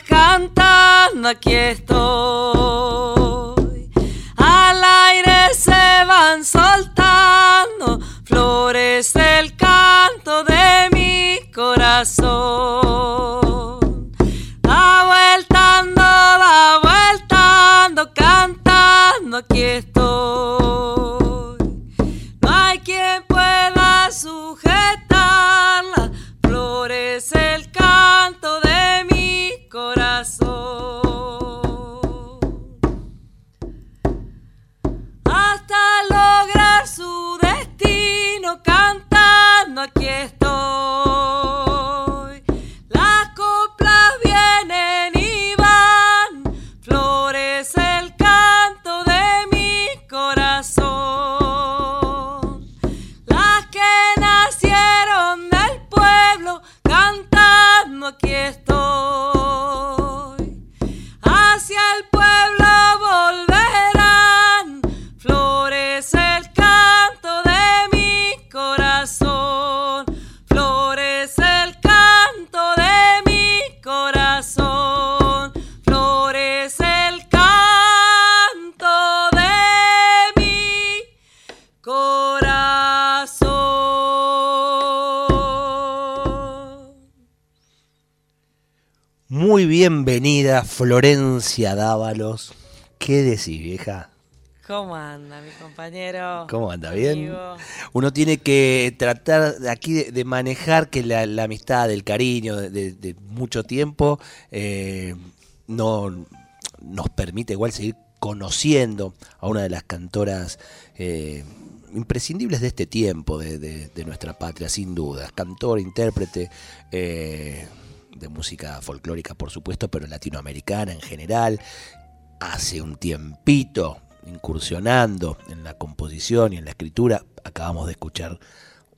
cantando, aquí estoy. Al aire se van soltando flores del canto de mi corazón. Da vueltando, da vueltando, cantando, aquí estoy. Bienvenida Florencia Dávalos. ¿Qué decís, vieja? ¿Cómo anda, mi compañero? ¿Cómo anda? ¿Bien? Amigo. Uno tiene que tratar de aquí de, de manejar que la, la amistad, el cariño de, de- de mucho tiempo eh, no nos permite igual seguir conociendo a una de las cantoras eh, imprescindibles de este tiempo, de, nuestra patria, sin duda. Cantor, intérprete eh, de música folclórica, por supuesto, pero latinoamericana en general. Hace un tiempito incursionando en la composición y en la escritura, acabamos de escuchar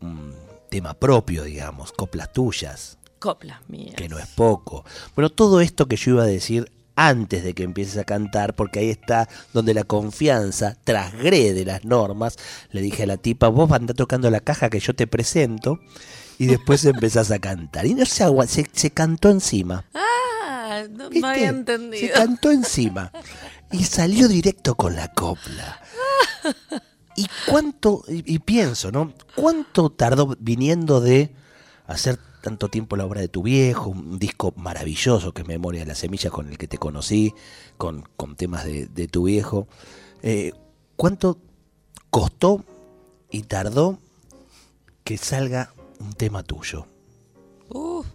un tema propio, digamos, coplas tuyas, Coplas mías. que no es poco. Bueno, todo esto que yo iba a decir antes de que empieces a cantar, porque ahí está donde la confianza transgrede las normas, le dije a la tipa, vos andá tocando la caja que yo te presento, y después empezás a cantar. Y no se, se, se cantó encima. Ah, no, había Se entendido. cantó encima. Y salió directo con la copla. ¿Y cuánto, y, y pienso, ¿no? ¿Cuánto tardó viniendo de hacer tanto tiempo la obra de tu viejo, un disco maravilloso que es Memoria de las Semillas con el que te conocí, con, con temas de, de tu viejo? Eh, ¿Cuánto costó y tardó que salga un tema tuyo? Uf,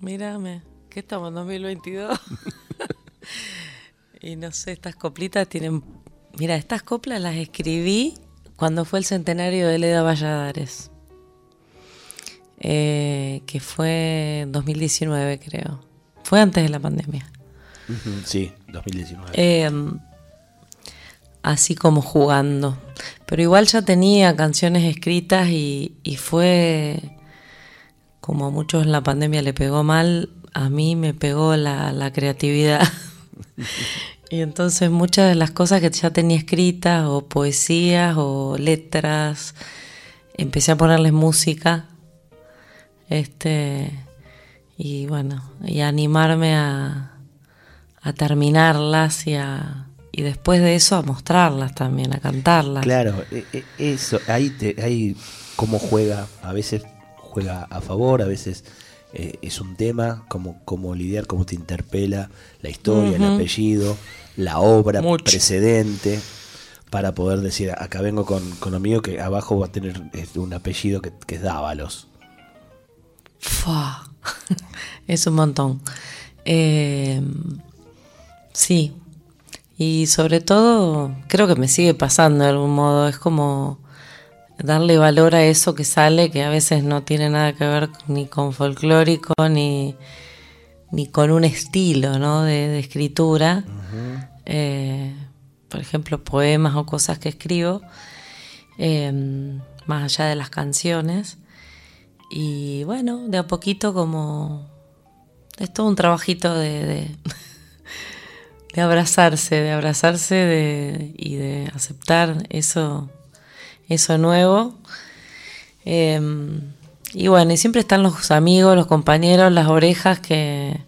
mírame, ¿qué estamos en 2022? y no sé, estas coplitas tienen... Mira, estas coplas las escribí cuando fue el centenario de Leda Valladares. Eh, que fue en 2019, creo. Fue antes de la pandemia. Sí, 2019. Eh, así como jugando. Pero igual ya tenía canciones escritas y, fue, como a muchos la pandemia le pegó mal, a mí me pegó la, la creatividad. y entonces muchas de las cosas que ya tenía escritas, o poesías, o letras, empecé a ponerles música. Este, y bueno, y a animarme a, a terminarlas y a y después de eso a mostrarlas también, a cantarlas. Claro, e- e- eso, ahí, te, ahí cómo juega, a veces juega a favor, a veces eh, es un tema, cómo, cómo lidiar, cómo te interpela la historia, el apellido, la obra Mucho. precedente, para poder decir, acá vengo con, con lo mío, que abajo va a tener un apellido que, que es Dávalos. Fua. es un montón. Eh, sí. Y sobre todo, creo que me sigue pasando de algún modo. Es como darle valor a eso que sale, que a veces no tiene nada que ver ni con folclórico, ni, ni con un estilo ¿no? de, escritura. Eh, por ejemplo, poemas o cosas que escribo, em, más allá de las canciones. Y bueno, de a poquito como... Es todo un trabajito de, de, abrazarse, de abrazarse y de aceptar eso, eso nuevo. Em, y bueno, y siempre están los amigos, los compañeros, las orejas que,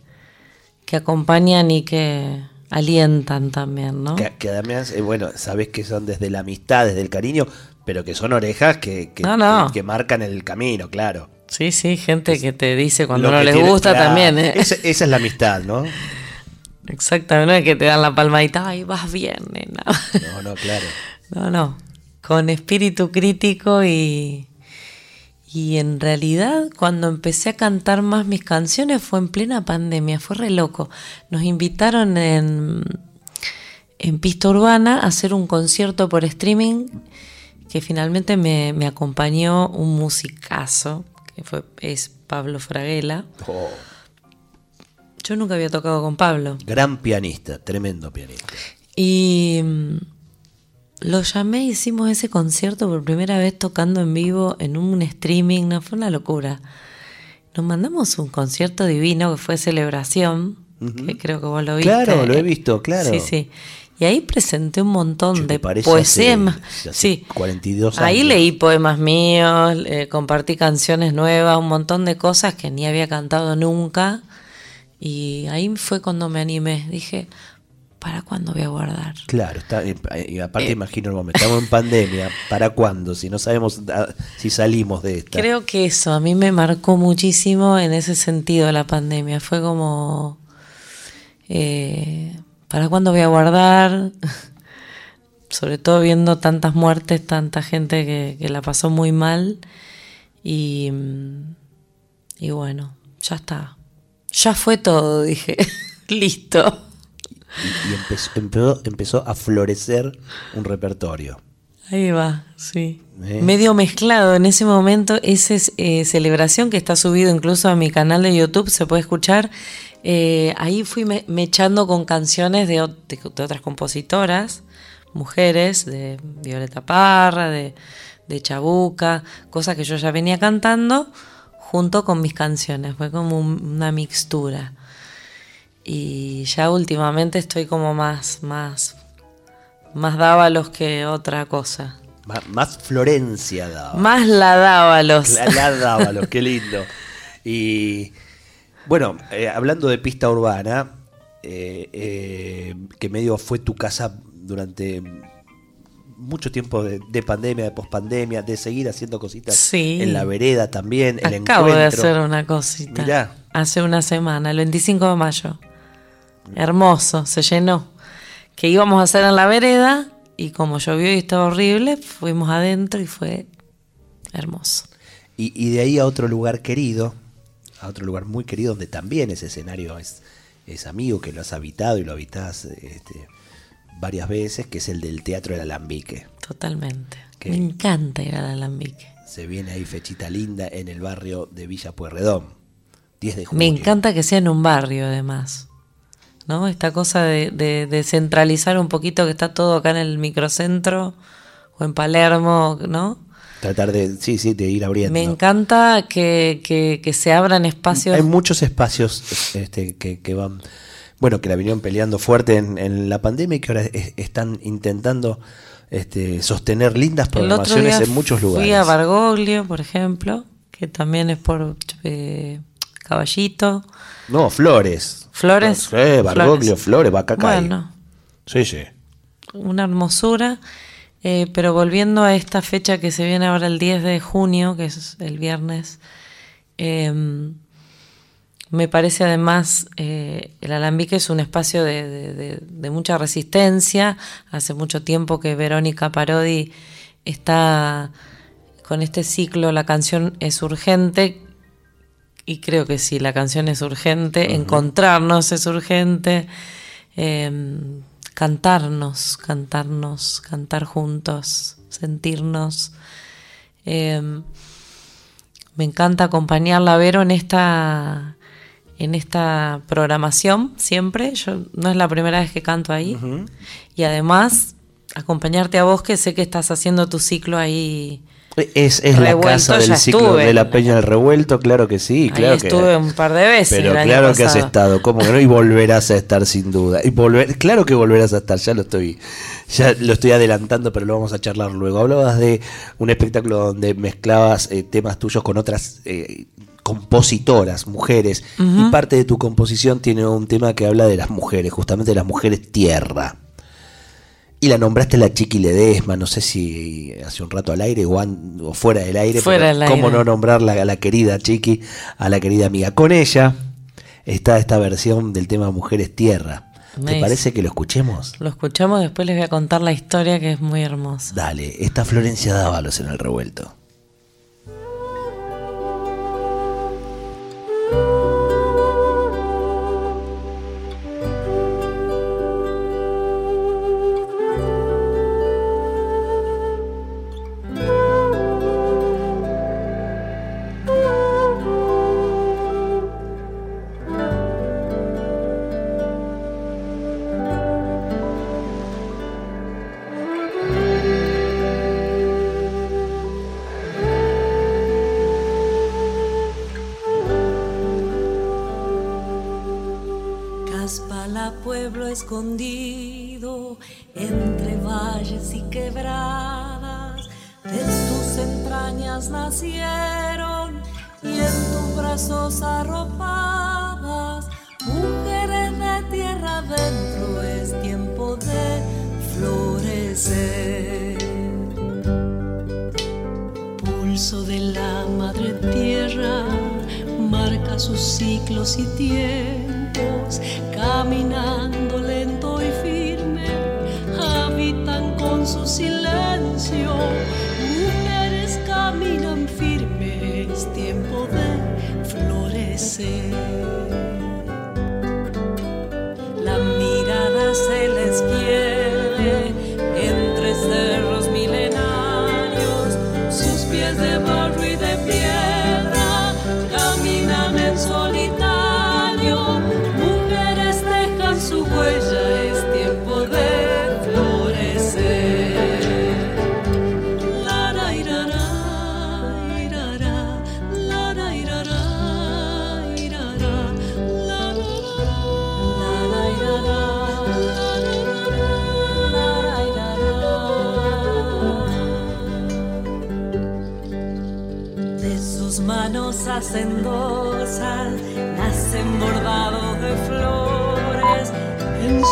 que acompañan y que, alientan también, ¿no? Que, además, eh, bueno, sabes que son desde la amistad, desde el cariño, pero que son orejas que, que, que, marcan el camino, claro. Sí, sí, gente que te dice cuando no les gusta también. ¿eh? Esa, es la amistad, ¿no? Exactamente, no es que te dan la palmadita, ay, vas bien, nena. No, no, claro. No, no, con espíritu crítico y, y en realidad cuando empecé a cantar más mis canciones fue en plena pandemia, fue re loco. Nos invitaron en, en Pista Urbana a hacer un concierto por streaming que finalmente me, acompañó un musicazo, que fue, es Pablo Fraguela. Oh. Yo nunca había tocado con Pablo. Gran pianista, tremendo pianista. Y lo llamé, hicimos ese concierto por primera vez tocando en vivo en un streaming, no fue una locura. Nos mandamos un concierto divino que fue celebración, que creo que vos lo viste. Claro, lo he visto, claro. Sí, sí. Y ahí presenté un montón de poemas. sí. 42 años. Ahí leí poemas míos, compartí canciones nuevas, un montón de cosas que ni había cantado nunca. Y ahí fue cuando me animé. Dije, ¿para cuándo voy a guardar? Claro, está, y aparte eh, imagino el momento, estamos en pandemia, ¿para cuándo? Si no sabemos ah, si salimos de esta. Creo que eso a mí me marcó muchísimo en ese sentido la pandemia. Fue como, eh, ¿para cuándo voy a guardar? Sobre todo viendo tantas muertes, tanta gente que, que la pasó muy mal. Y, y bueno, ya está. Ya fue todo, dije. Listo y, empezó, empezó, a florecer un repertorio. Ahí va, sí. ¿Eh? Medio mezclado en ese momento, esa eh, celebración que está subido incluso a mi canal de YouTube, se puede escuchar. Eh, ahí fui me, echando con canciones de, otras compositoras, mujeres, de Violeta Parra, de, de Chabuca, cosas que yo ya venía cantando junto con mis canciones. Fue como una mixtura. Y ya últimamente estoy como más, más, más dávalos que otra cosa. más Florencia dávalos. Más la dávalos. La, la dávalos, qué lindo. Y bueno, eh, hablando de pista urbana, eh, eh, que medio fue tu casa durante mucho tiempo de, pandemia, de pospandemia, de seguir haciendo cositas en la vereda también. El Acabo de hacer una cosita. Hace una semana, el 25 de mayo hermoso, se llenó. Que íbamos a hacer en la vereda y como llovió y estaba horrible, fuimos adentro y fue hermoso. Y, de ahí a otro lugar querido, a otro lugar muy querido donde también ese escenario es, es amigo, que lo has habitado y lo habitas este, varias veces, que es el del Teatro del Alambique. Totalmente. Me encanta ir al Alambique. Se viene ahí fechita linda en el barrio de Villa Pueyrredón, 10 de junio. Me encanta que sea en un barrio además. ¿no? Esta cosa de, centralizar un poquito que está todo acá en el microcentro o en Palermo, ¿no? Tratar de, sí, sí, de ir abriendo. Me encanta que, se abran espacios. Hay muchos espacios este, que, van, bueno, que la vinieron peleando fuerte en, la pandemia y que ahora están intentando este, sostener lindas programaciones en muchos lugares. Fui a Bargoglio, por ejemplo, que también es por eh, Caballito. No, Flores. Flores. Sí, Bargoglio, Flores, Bacacay. Bueno. Sí, sí. Una hermosura. Eh, pero volviendo a esta fecha que se viene ahora el 10 de junio, que es el viernes, em, me parece además eh, el alambique es un espacio de, mucha resistencia. Hace mucho tiempo que Verónica Parodi está con este ciclo, la canción es urgente, y creo que sí, la canción es urgente, encontrarnos es urgente, em, cantarnos, cantarnos, cantar juntos, sentirnos. Em, me encanta acompañarla Vero en esta, en esta programación siempre. Yo no es la primera vez que canto ahí. Y además, acompañarte a vos, que sé que estás haciendo tu ciclo ahí. Es, la casa del ciclo de la Peña del Revuelto, claro que sí. Claro estuve un par de veces. Pero claro que has estado, ¿cómo que no? Y volverás a estar sin duda. Y volver, claro que volverás a estar, ya lo estoy, ya lo estoy adelantando, pero lo vamos a charlar luego. Hablabas de un espectáculo donde mezclabas eh, temas tuyos con otras eh, compositoras, mujeres, y parte de tu composición tiene un tema que habla de las mujeres, justamente de las mujeres tierra. Y la nombraste la Chiqui Ledesma, no sé si hace un rato al aire o, fuera del aire. Fuera ¿Cómo no nombrarla a la querida Chiqui, a la querida amiga? Con ella está esta versión del tema Mujeres Tierra. ¿Te parece que lo escuchemos? Lo escuchamos, después les voy a contar la historia que es muy hermosa. Dale, está Florencia Dávalos en el revuelto.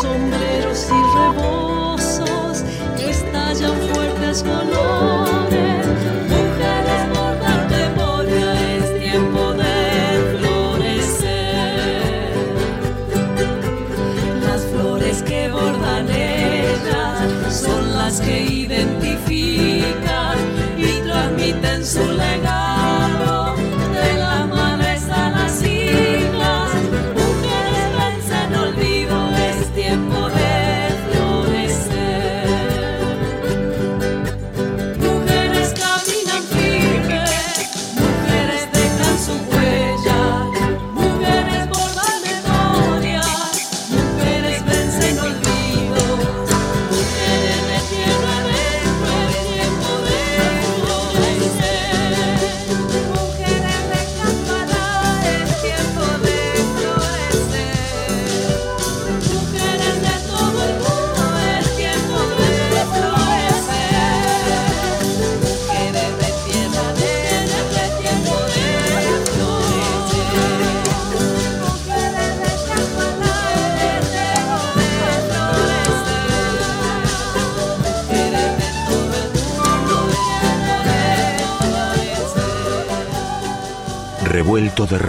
Sombreros y rebozos que estallan fuertes colores.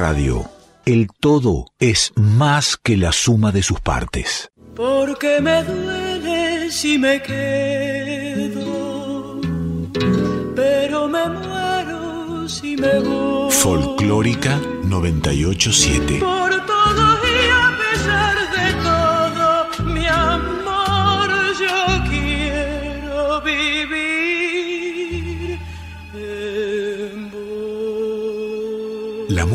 Radio. El todo es más que la suma de sus partes. Porque me duele si me quedo, pero me muero si me voy. Folclórica 987.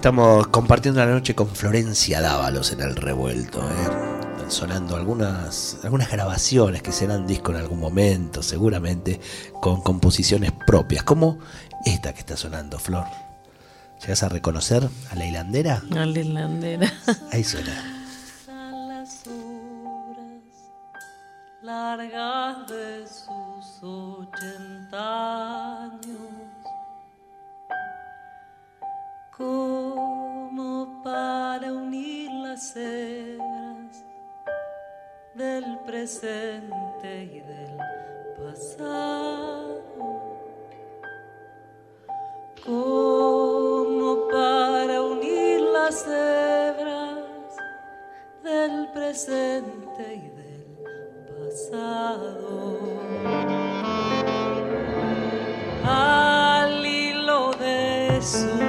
Estamos compartiendo la noche con Florencia Dávalos en el revuelto. ¿eh? Sonando algunas, algunas grabaciones que serán disco en algún momento, seguramente, con composiciones propias, como esta que está sonando, Flor. ¿Llegas a reconocer a la hilandera? A la hilandera. Ahí suena. largas de sus ochenta años como para unir las hebras del presente y del pasado, como para unir las hebras del presente y del pasado. Al hilo de su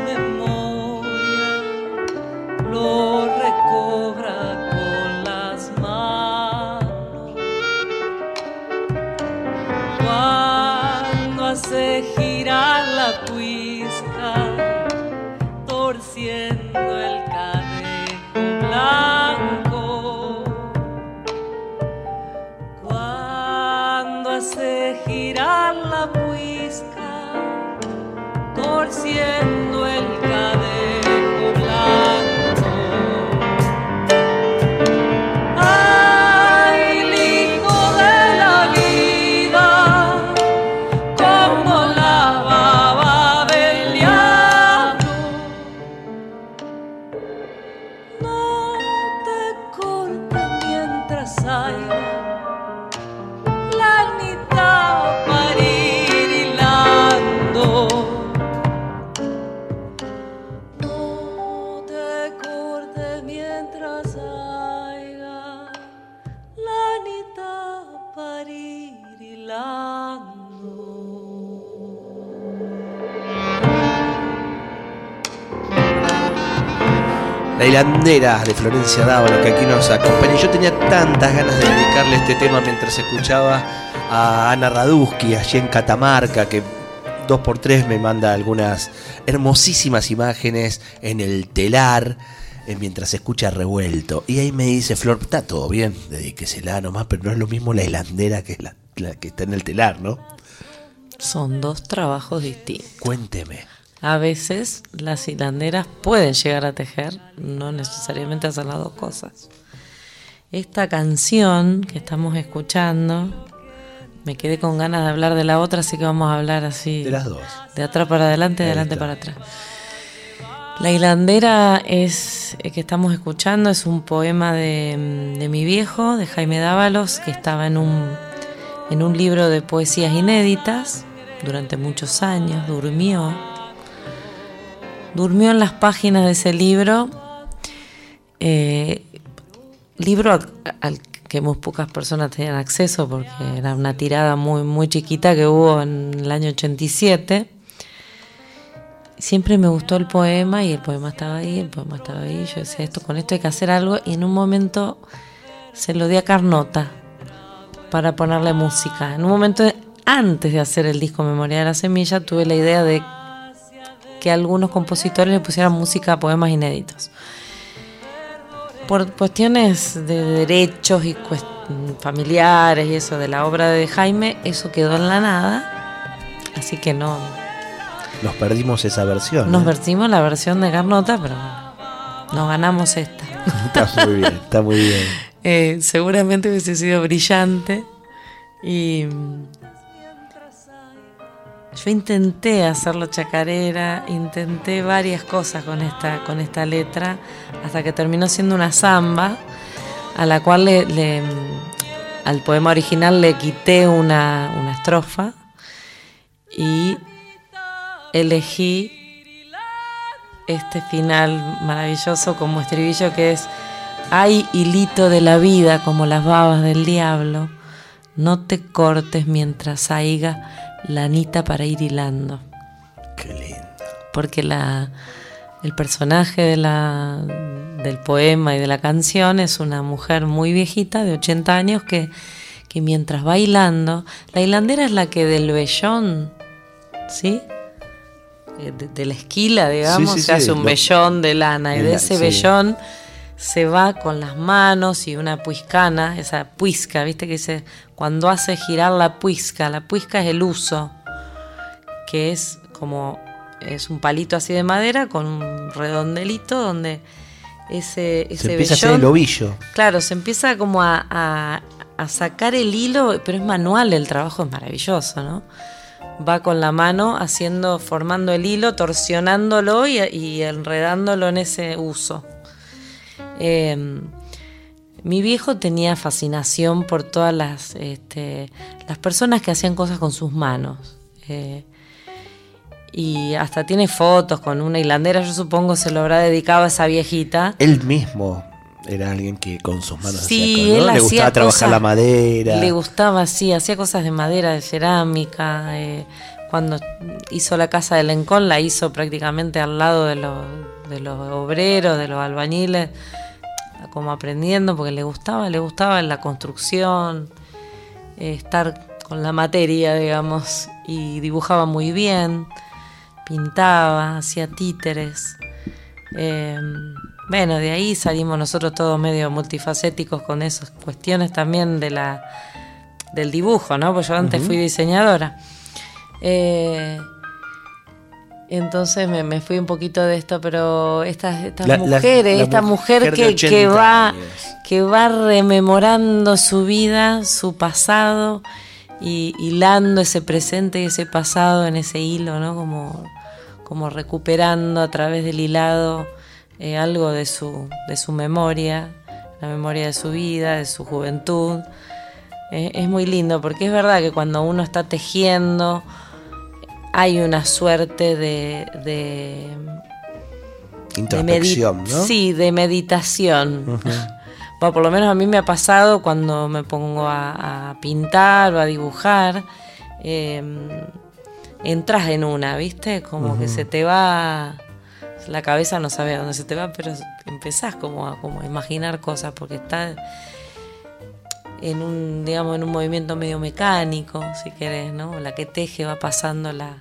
La hilandera de Florencia Dávalo que aquí nos acompaña. Yo tenía tantas ganas de dedicarle este tema mientras escuchaba a Ana Raduski allí en Catamarca, que dos por tres me manda algunas hermosísimas imágenes en el telar eh, mientras escucha revuelto. Y ahí me dice Flor, está todo bien, dedíquesela nomás, pero no es lo mismo la hilandera que la, la que está en el telar, ¿no? Son dos trabajos distintos. Cuénteme. A veces las hilanderas pueden llegar a tejer, no necesariamente hacer las dos cosas. Esta canción que estamos escuchando, me quedé con ganas de hablar de la otra, así que vamos a hablar así. De las dos. De atrás para adelante, de adelante para atrás. La hilandera es eh, que estamos escuchando es un poema de, de mi viejo, de Jaime Dávalos, que estaba en un, en un libro de poesías inéditas durante muchos años, durmió. Durmió en las páginas de ese libro, eh, libro al, al que muy pocas personas tenían acceso porque era una tirada muy, muy chiquita que hubo en el año 87 siempre me gustó el poema y el poema estaba ahí, el poema estaba ahí. Yo decía, esto con esto hay que hacer algo. Y en un momento se lo di a Carnota para ponerle música. En un momento antes de hacer el disco Memoria de la Semilla, tuve la idea de que algunos compositores le pusieran música a poemas inéditos. Por cuestiones de derechos y familiares y eso de la obra de Jaime, eso quedó en la nada. Así que no, Nos perdimos esa versión. nos ¿eh? vertimos la versión de Carnota, pero nos ganamos esta. Está muy bien, está muy bien. Eh, seguramente hubiese sido brillante. Y yo intenté hacerlo chacarera, intenté varias cosas con esta, con esta letra, hasta que terminó siendo una samba, a la cual le, al poema original le quité una, una estrofa y elegí este final maravilloso como estribillo que es hay hilito de la vida como las babas del diablo, no te cortes mientras haiga lanita para ir hilando. Qué lindo. Porque la, el personaje de la, del poema y de la canción es una mujer muy viejita, de 80 años, que, que mientras va hilando, la hilandera es la que del vellón, ¿sí? Eh, De, de la esquila, digamos, Sí, sí, se hace sí, un lo- vellón de lana y de la- ese vellón se va con las manos y una puiscana, esa puisca, viste que dice, cuando hace girar la puisca, la puisca es el uso, que es como, es un palito así de madera con un redondelito donde ese, ese Se empieza a hacer el ovillo. Claro, se empieza como a, a- a sacar el hilo, pero es manual, el trabajo es maravilloso, ¿no? Va con la mano haciendo, formando el hilo, torsionándolo y, y enredándolo en ese uso. Eh, mi viejo tenía fascinación por todas las, este, las personas que hacían cosas con sus manos. Eh, y hasta tiene fotos con una hilandera, yo supongo se lo habrá dedicado a esa viejita. Él mismo era alguien que con sus manos Sí, hacía cosas, Le gustaba trabajar la madera. Le gustaba, sí, hacía cosas de madera, de cerámica. eh, cuando hizo la casa de Lencón, la hizo prácticamente al lado de los, de los obreros, de los albañiles, como aprendiendo, porque le gustaba, le gustaba la construcción, eh, estar con la materia, digamos, y dibujaba muy bien, pintaba, hacía títeres. Eh, bueno, de ahí salimos nosotros todos medio multifacéticos con esas cuestiones también de la del dibujo, ¿no? Pues yo antes fui diseñadora. Eh, entonces me, me fui un poquito de esto, pero estas, estas La- mujeres, la esta mujer que, 80 que va años. que va rememorando su vida, su pasado y hilando ese presente y ese pasado en ese hilo, ¿no? Como, como recuperando a través del hilado eh, algo de su, de su memoria, la memoria de su vida, de su juventud. Eh, es muy lindo porque es verdad que cuando uno está tejiendo hay una suerte de, de Introspección, ¿no? Sí, de meditación. Bueno, por lo menos a mí me ha pasado cuando me pongo a, a pintar o a dibujar. eh, entras en una, ¿viste? Como que se te va. La cabeza no sabe a dónde se te va, pero empezás como a, como a imaginar cosas porque está en un, digamos, en un movimiento medio mecánico, si querés, ¿no? La que teje va pasando la,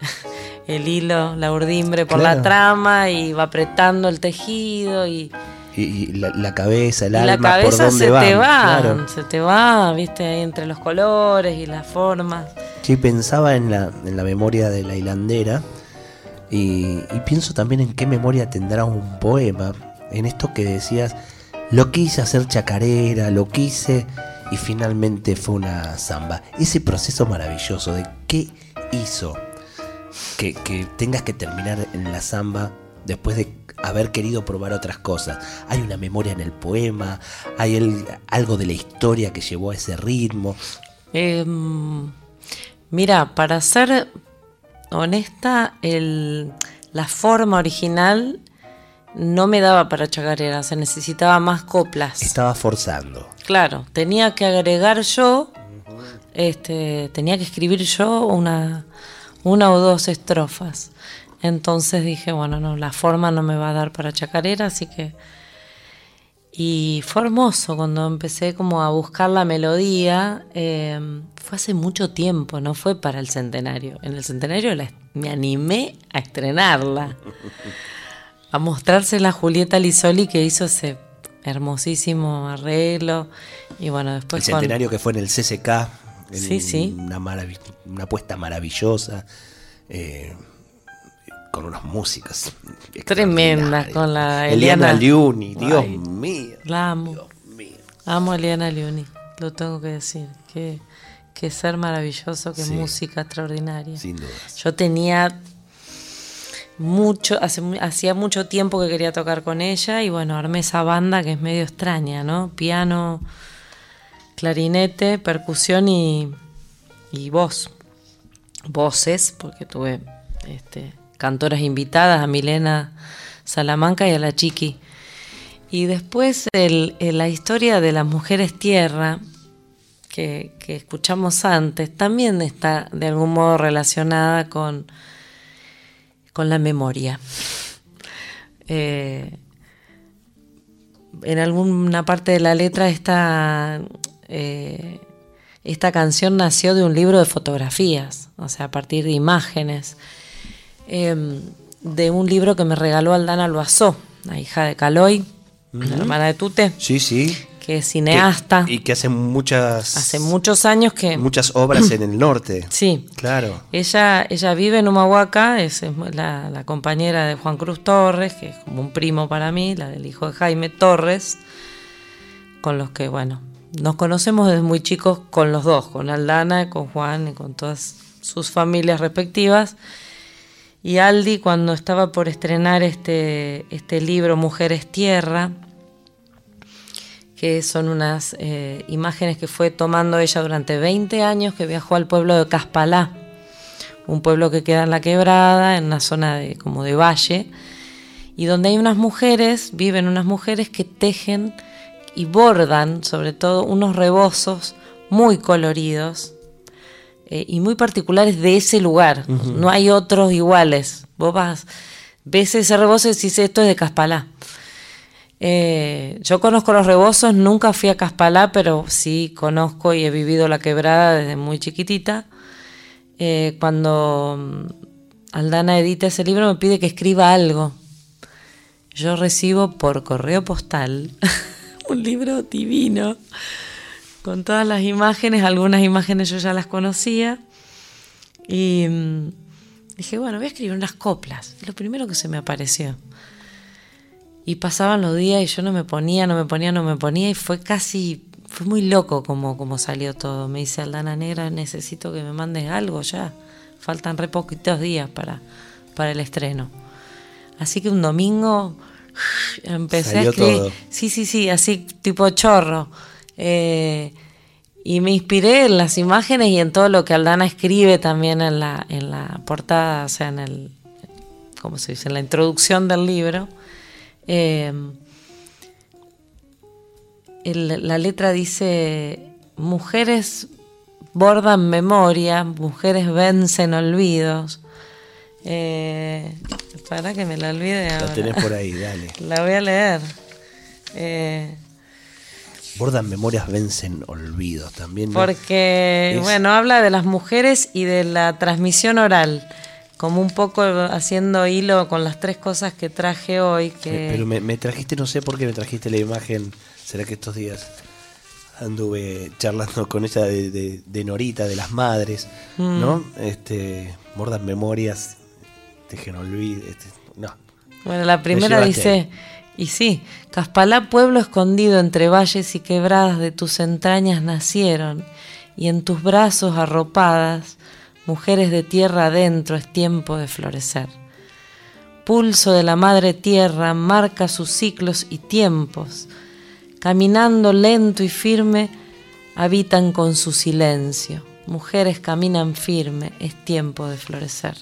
el hilo, la urdimbre por Claro. la trama y va apretando el tejido y, Y, y la, la cabeza, el y la alma, por cabeza dónde se van. te va, Claro. se te va, viste, ahí entre los colores y las formas. Sí, pensaba en la, en la memoria de la hilandera y, y pienso también en qué memoria tendrá un poema. En esto que decías, lo quise hacer chacarera, lo quise y finalmente fue una samba. Ese proceso maravilloso de qué hizo que, tengas que terminar en la samba después de haber querido probar otras cosas. Hay una memoria en el poema, hay algo de la historia que llevó a ese ritmo. Eh, mira, para ser honesta, la forma original no me daba para chacarera, se necesitaba más coplas. Estaba forzando. Claro, tenía que agregar yo, este, tenía que escribir yo una, una o dos estrofas. Entonces dije, bueno, no, la forma no me va a dar para chacarera, así que... Y fue hermoso cuando empecé como a buscar la melodía. eh, fue hace mucho tiempo, no fue para el centenario. En el centenario la- me animé a estrenarla a mostrársela a Julieta Lisoli que hizo ese hermosísimo arreglo y bueno El después con- centenario que fue en el CCK. en Sí, sí. Una, maravi- una apuesta maravillosa. eh, con unos músicos. Tremenda, extraordinarios. con la Eliana, Eliana- Liuni, Dios Ay. mío. la amo Dios mío. amo a Eliana Liuni lo tengo que decir que, que ser maravilloso que Sí. música extraordinaria Sin dudas. yo tenía hacía mucho tiempo que quería tocar con ella y bueno armé esa banda que es medio extraña no piano clarinete percusión y, y voz. Voces porque tuve este, cantoras invitadas a Milena Salamanca y a la Chiqui. Y después el, la historia de las mujeres tierra, que, escuchamos antes, también está de algún modo relacionada con, con la memoria. Eh, en alguna parte de la letra esta, eh, esta canción nació de un libro de fotografías, o sea, a partir de imágenes, em, de un libro que me regaló Aldana Loazó, la hija de Caloy, la hermana de Tute. Sí, sí. Que es cineasta. y que hace muchas. Hace muchos años que. Muchas obras en el norte. Sí. Claro. Ella, ella vive en Humahuaca, es la, compañera de Juan Cruz Torres, que es como un primo para mí, la del hijo de Jaime Torres, con los que, bueno, nos conocemos desde muy chicos con los dos, con Aldana, con Juan y con todas sus familias respectivas. Y Aldi, cuando estaba por estrenar este, este libro Mujeres Tierra, que son unas eh, imágenes que fue tomando ella durante 20 años, que viajó al pueblo de Caspalá, un pueblo que queda en la quebrada, en una zona de, como de valle, y donde hay unas mujeres, viven unas mujeres que tejen y bordan, sobre todo, unos rebozos muy coloridos, eh, y muy particulares de ese lugar. No hay otros iguales. Vos vas, ves ese rebozo y decís, esto es de Caspalá. Eh, yo conozco los rebozos, nunca fui a Caspalá, pero sí conozco y he vivido la quebrada desde muy chiquitita. Eh, cuando mm, Aldana edita ese libro me pide que escriba algo. Yo recibo por correo postal un libro divino con todas las imágenes, algunas imágenes yo ya las conocía. Y mm, dije, bueno, voy a escribir unas coplas. Lo primero que se me apareció. Y pasaban los días y yo no me ponía, no me ponía, no me ponía y fue casi, fue muy loco como, como salió todo. Me dice Aldana Negra, necesito que me mandes algo ya. Faltan re poquitos días para, para el estreno. Así que un domingo empecé a escribir. Sí, sí, sí, así tipo chorro. Eh, y me inspiré en las imágenes y en todo lo que Aldana escribe también en la, en la portada, o sea, en el, ¿cómo se dice? En la introducción del libro. Eh, la letra dice, mujeres bordan memoria, mujeres vencen olvidos. Eh, para que me la olvide ahora. La tenés por ahí, dale. la voy a leer. Eh, Bordan memorias, vencen olvidos también. Porque, bueno, habla de las mujeres y de la transmisión oral, como un poco haciendo hilo con las tres cosas que traje hoy. Que... Pero me, trajiste, no sé por qué me trajiste la imagen, será que estos días anduve charlando con ella de, Norita, de las madres, mm. ¿no? Este, bordan memorias, dejen olvidos, este, no. Bueno, la primera dice... Y sí, Caspalá, pueblo escondido entre valles y quebradas de tus entrañas nacieron, y en tus brazos arropadas, mujeres de tierra adentro, es tiempo de florecer. Pulso de la madre tierra marca sus ciclos y tiempos, caminando lento y firme, habitan con su silencio. Mujeres caminan firme, es tiempo de florecer.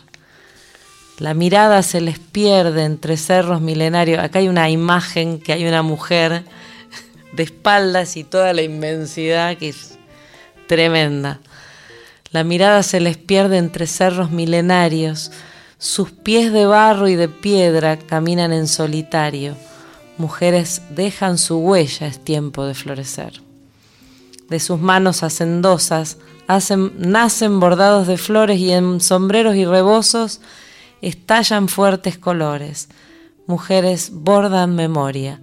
La mirada se les pierde entre cerros milenarios. Acá hay una imagen que hay una mujer de espaldas y toda la inmensidad que es tremenda. La mirada se les pierde entre cerros milenarios. Sus pies de barro y de piedra caminan en solitario. Mujeres dejan su huella, es tiempo de florecer. De sus manos hacendosas hacen, nacen bordados de flores y en sombreros y rebozos estallan fuertes colores, mujeres bordan memoria,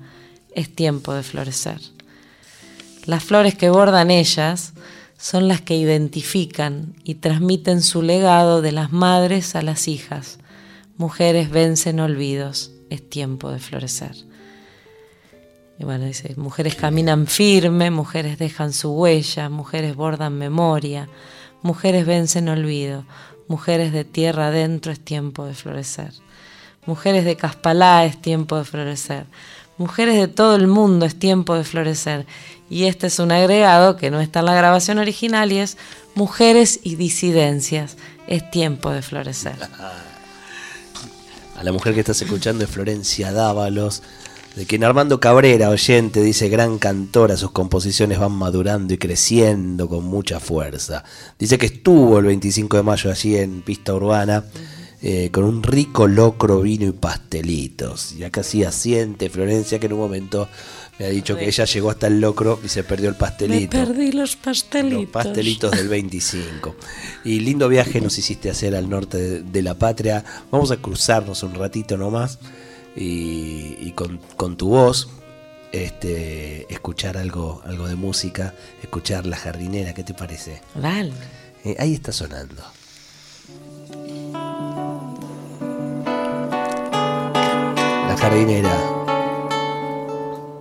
es tiempo de florecer. Las flores que bordan ellas son las que identifican y transmiten su legado de las madres a las hijas. Mujeres vencen olvidos, es tiempo de florecer. Y bueno, dice, mujeres caminan firme, mujeres dejan su huella, mujeres bordan memoria, mujeres vencen olvido, Mujeres de tierra adentro es tiempo de florecer. Mujeres de Caspalá es tiempo de florecer. Mujeres de todo el mundo es tiempo de florecer. Y este es un agregado que no está en la grabación original y es Mujeres y disidencias es tiempo de florecer. A la mujer que estás escuchando es Florencia Dávalos, de quien Armando Cabrera, oyente, dice gran cantora, sus composiciones van madurando y creciendo con mucha fuerza. Dice que estuvo el 25 de mayo allí en Pista Urbana eh, con un rico locro, vino y pastelitos. Y acá sí asiente Florencia que en un momento me ha dicho que ella llegó hasta el locro y se perdió el pastelito. Me perdí los pastelitos. Los pastelitos del 25. Y lindo viaje nos hiciste hacer al norte de, de la patria. Vamos a cruzarnos un ratito nomás y, con, tu voz este, escuchar algo, algo de música, escuchar La Jardinera, ¿qué te parece? Vale. Eh, ahí está sonando. Jardinera.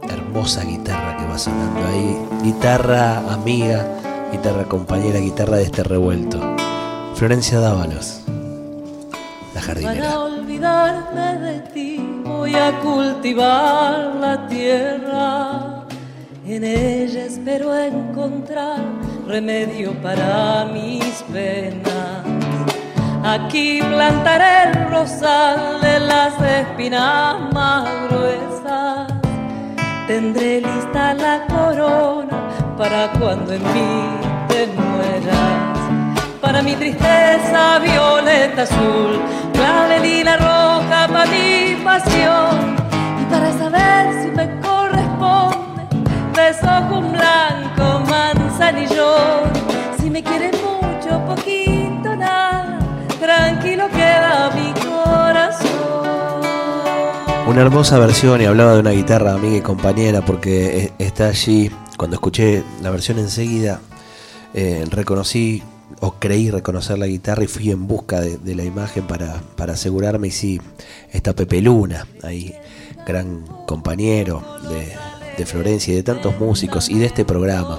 Hermosa guitarra que va sonando ahí. Guitarra amiga, guitarra compañera, guitarra de este revuelto. Florencia Dávalos. La Jardinera. Para olvidarme de ti voy a cultivar la tierra. En ella espero encontrar remedio para mis penas. Aquí plantaré el rosal de las espinas más gruesas. Tendré lista la corona para cuando en mí te mueras. Para mi tristeza violeta azul, clave lila roja para mi pasión. Y para saber si me corresponde, beso con blanco, manzanillo. Si me quiere mucho, poquito, tranquilo queda mi corazón. Una hermosa versión y hablaba de una guitarra amiga y compañera porque eh, está allí. Cuando escuché la versión enseguida, eh, reconocí o creí reconocer la guitarra y fui en busca de, la imagen para, asegurarme y sí, está Pepe Luna, ahí, gran compañero de, de, Florencia y de tantos músicos y de este programa.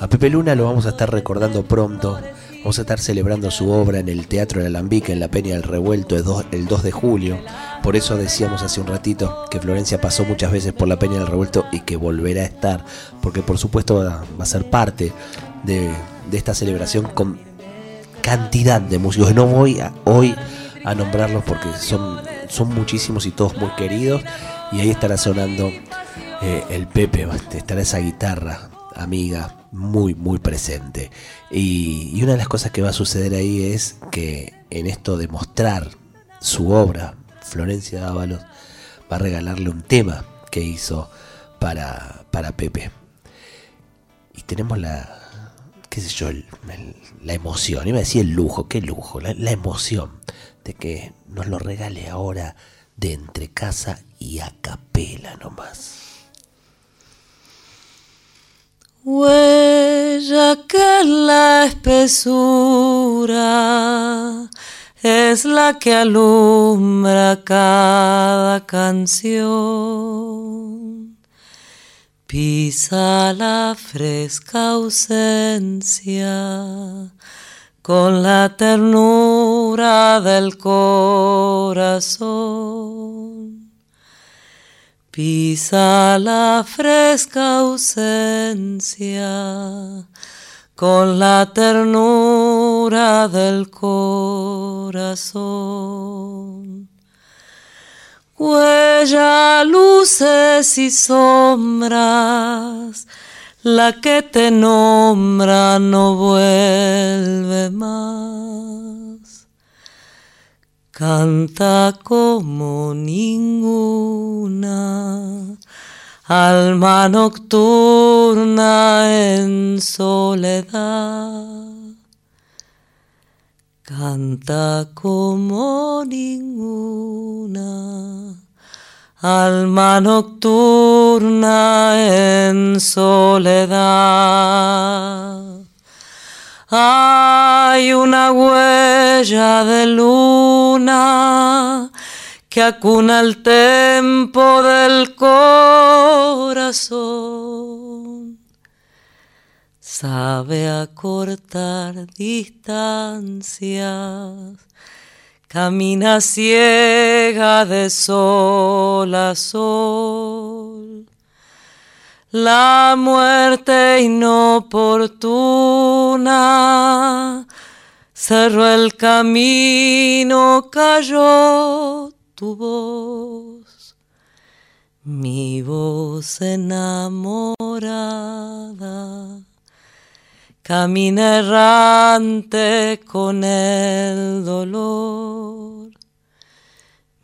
A Pepe Luna lo vamos a estar recordando pronto, vamos a estar celebrando su obra en el Teatro de Alambique en la Peña del Revuelto el 2, de julio. Por eso decíamos hace un ratito que Florencia pasó muchas veces por la Peña del Revuelto y que volverá a estar, porque por supuesto va, a ser parte de, esta celebración con cantidad de músicos. No voy a, hoy a nombrarlos porque son, son muchísimos y todos muy queridos. Y ahí estará sonando eh, el Pepe, estará esa guitarra amiga muy, muy presente. Y, una de las cosas que va a suceder ahí es que en esto de mostrar su obra, Florencia Dávalos va a regalarle un tema que hizo para, para Pepe. Y tenemos la, qué sé yo, la emoción, iba a decir el lujo, qué lujo, la, la emoción de que nos lo regale ahora de entre casa y a capela nomás. Huella que la espesura es la que alumbra cada canción Pisa la fresca ausencia con la ternura del corazón. Pisa la fresca ausencia con la ternura del corazón huella, luces y sombras, la que te nombra no vuelve más. Canta como ninguna. Alma nocturna en soledad. Canta como ninguna. Alma nocturna en soledad. Hay una huella de luna que acuna el tempo del corazón sabe acortar distancias, camina ciega de sol a sol. La muerte inoportuna cerró el camino, cayó tu voz. Mi voz enamorada. Camina errante con el dolor.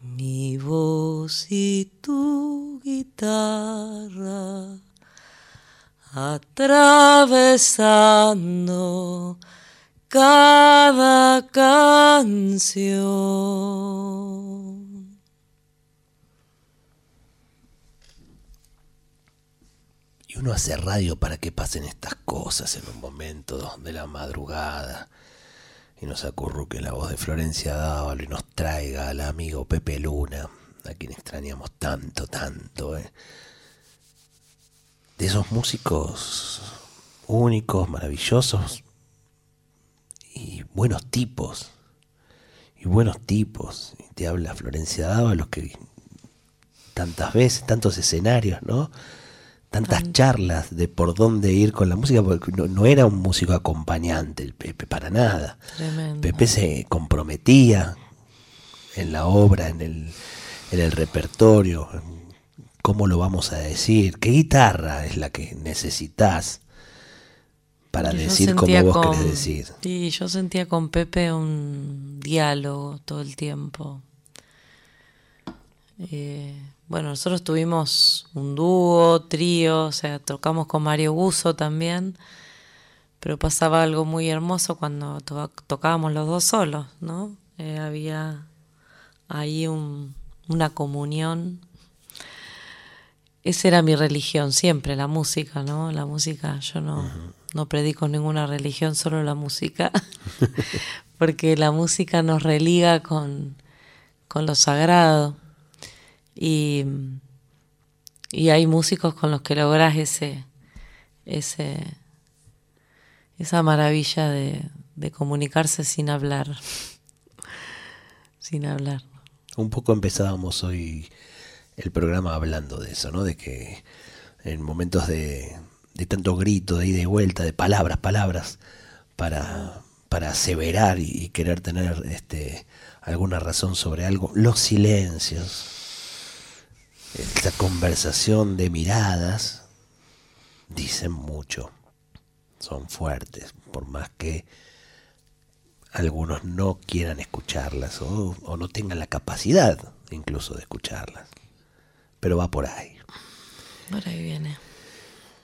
Mi voz y tu guitarra atravesando cada canción. Y uno hace radio para que pasen estas cosas en un momento de la madrugada y nos acurruque la voz de Florencia Dávalo y nos traiga al amigo Pepe Luna, a quien extrañamos tanto, tanto. ¿eh? De esos músicos únicos, maravillosos, y buenos tipos. Y buenos tipos. Y te habla Florencia los que tantas veces, tantos escenarios, ¿no? Tantas charlas de por dónde ir con la música, porque no, era un músico acompañante el Pepe, para nada. Pepe se comprometía en la obra, en el, en el repertorio, cómo lo vamos a decir, qué guitarra es la que necesitas para decir como vos querés decir. Sí, yo sentía con Pepe un diálogo todo el tiempo. Eh, bueno, nosotros tuvimos un dúo, trío, o sea, tocamos con Mario Guso también, pero pasaba algo muy hermoso cuando tocábamos los dos solos, ¿no? Eh, había ahí una comunión. Esa era mi religión siempre, la música, ¿no? La música, yo no no predico ninguna religión, solo la música, porque la música nos religa con, con lo sagrado. Y, y, hay músicos con los que logras ese, ese, esa maravilla de, de comunicarse sin hablar. sin hablar. Un poco empezábamos hoy el programa hablando de eso, ¿no? De que en momentos de, tanto grito, de ida y vuelta, de palabras, palabras, para, para aseverar y, querer tener este, alguna razón sobre algo. Los silencios, esta conversación de miradas, dicen mucho, son fuertes, por más que algunos no quieran escucharlas o no tengan la capacidad incluso de escucharlas. Pero va por ahí. Por ahí viene.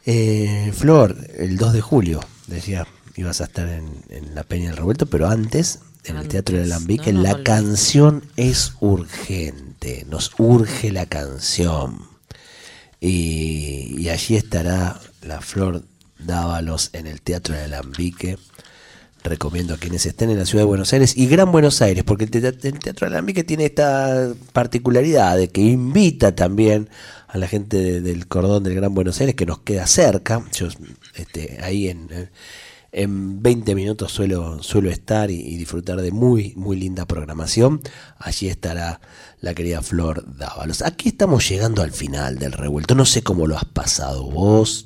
Eh, Flor, el 2 de julio, decía, ibas a estar en, la Peña del Revuelto, pero antes, en el Teatro del Alambique, la canción es urgente, nos urge la canción. Y, allí estará la Flor Dávalos en el Teatro del Alambique. Recomiendo a quienes estén en la ciudad de Buenos Aires y Gran Buenos Aires, porque el Teatro Alambique tiene esta particularidad de que invita también a la gente del cordón del Gran Buenos Aires que nos queda cerca. Yo este, ahí en, en 20 minutos suelo, suelo estar y, disfrutar de muy, muy linda programación. Allí estará la querida Flor Dávalos. Aquí estamos llegando al final del revuelto. No sé cómo lo has pasado vos.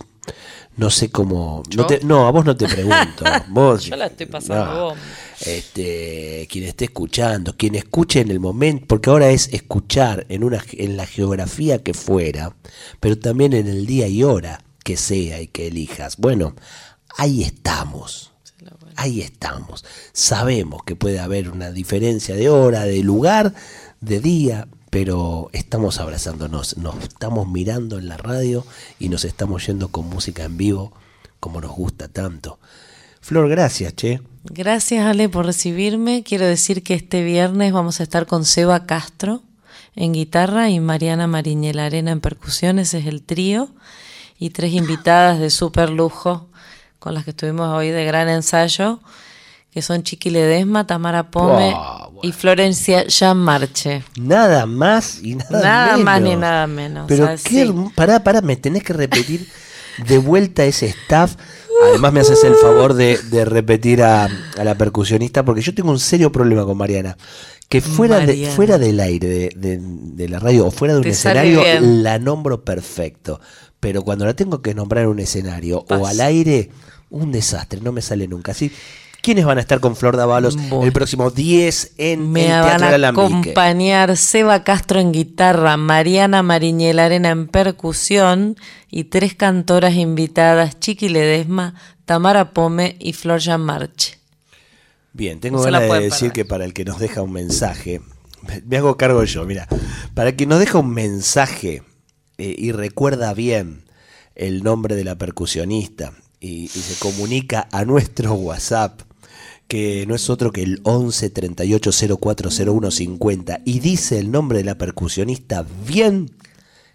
No sé cómo. No, a vos no te pregunto. Vos, Yo la estoy pasando vos. Este, quien esté escuchando, quien escuche en el momento, porque ahora es escuchar en, una, en la geografía que fuera, pero también en el día y hora que sea y que elijas. Bueno, ahí estamos. Ahí estamos. Sabemos que puede haber una diferencia de hora, de lugar, de día, pero estamos abrazándonos, nos estamos mirando en la radio y nos estamos yendo con música en vivo como nos gusta tanto. Flor, gracias, che. Gracias, Ale, por recibirme. Quiero decir que este viernes vamos a estar con Seba Castro en guitarra y Mariana Mariñel Arena en percusiones, es el trío, y tres invitadas de súper lujo con las que estuvimos hoy de gran ensayo, que son Chiqui Ledesma, Tamara Pome y Florencia Marche. Nada más y nada, nada más ni nada menos. Pero qué, pará, pará, me tenés que repetir de vuelta ese staff. Además me haces el favor de, repetir a, la percusionista porque yo tengo un serio problema con Mariana. Que fuera, de, fuera del aire de, la radio o fuera de un escenario la nombro perfecto. Pero cuando la tengo que nombrar en un escenario o al aire, un desastre, no me sale nunca. Así ¿Quiénes van a estar con Flor Davalos Bueno. el próximo 10 en Me el van Teatro a del Alambique? acompañar Seba Castro en guitarra, Mariana Mariñel Arena en percusión y tres cantoras invitadas, Chiqui Ledesma, Tamara Pome y Flor Marche. Bien, tengo No ganas de decir que para el que nos deja un mensaje, me- me hago cargo yo, mira, para el que nos deja un mensaje eh, y recuerda bien el nombre de la percusionista y, y se comunica a nuestro WhatsApp, que no es otro que el 11 38 04 01 50, y dice el nombre de la percusionista bien,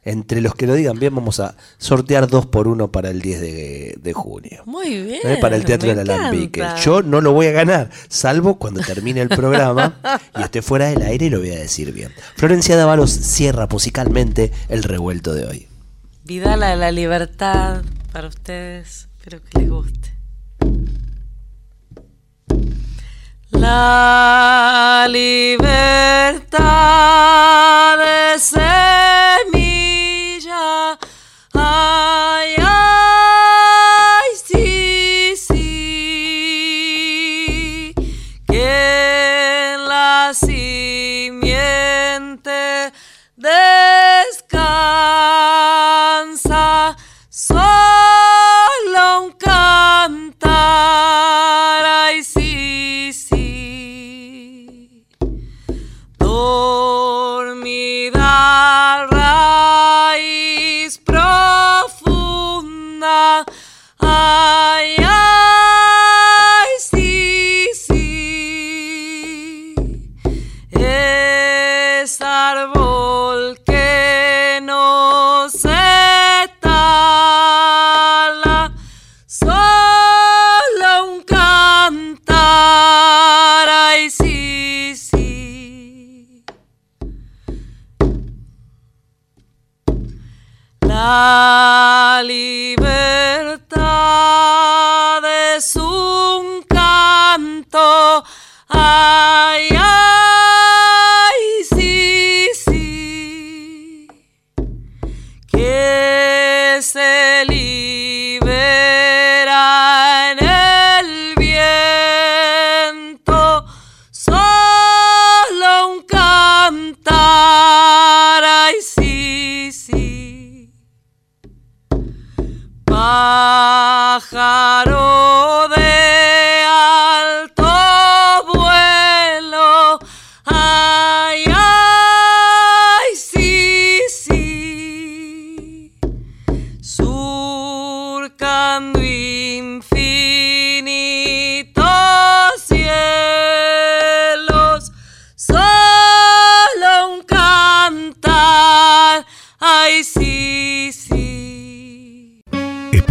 entre los que lo digan bien, vamos a sortear dos por uno para el 10 de, de junio. Muy bien. ¿eh? para el Teatro del Alambique. Yo no lo voy a ganar, salvo cuando termine el programa y esté fuera del aire y lo voy a decir bien. Florencia Dávalos cierra musicalmente el revuelto de hoy. Vidala de la libertad para ustedes, espero que les guste. La libertad de semilla,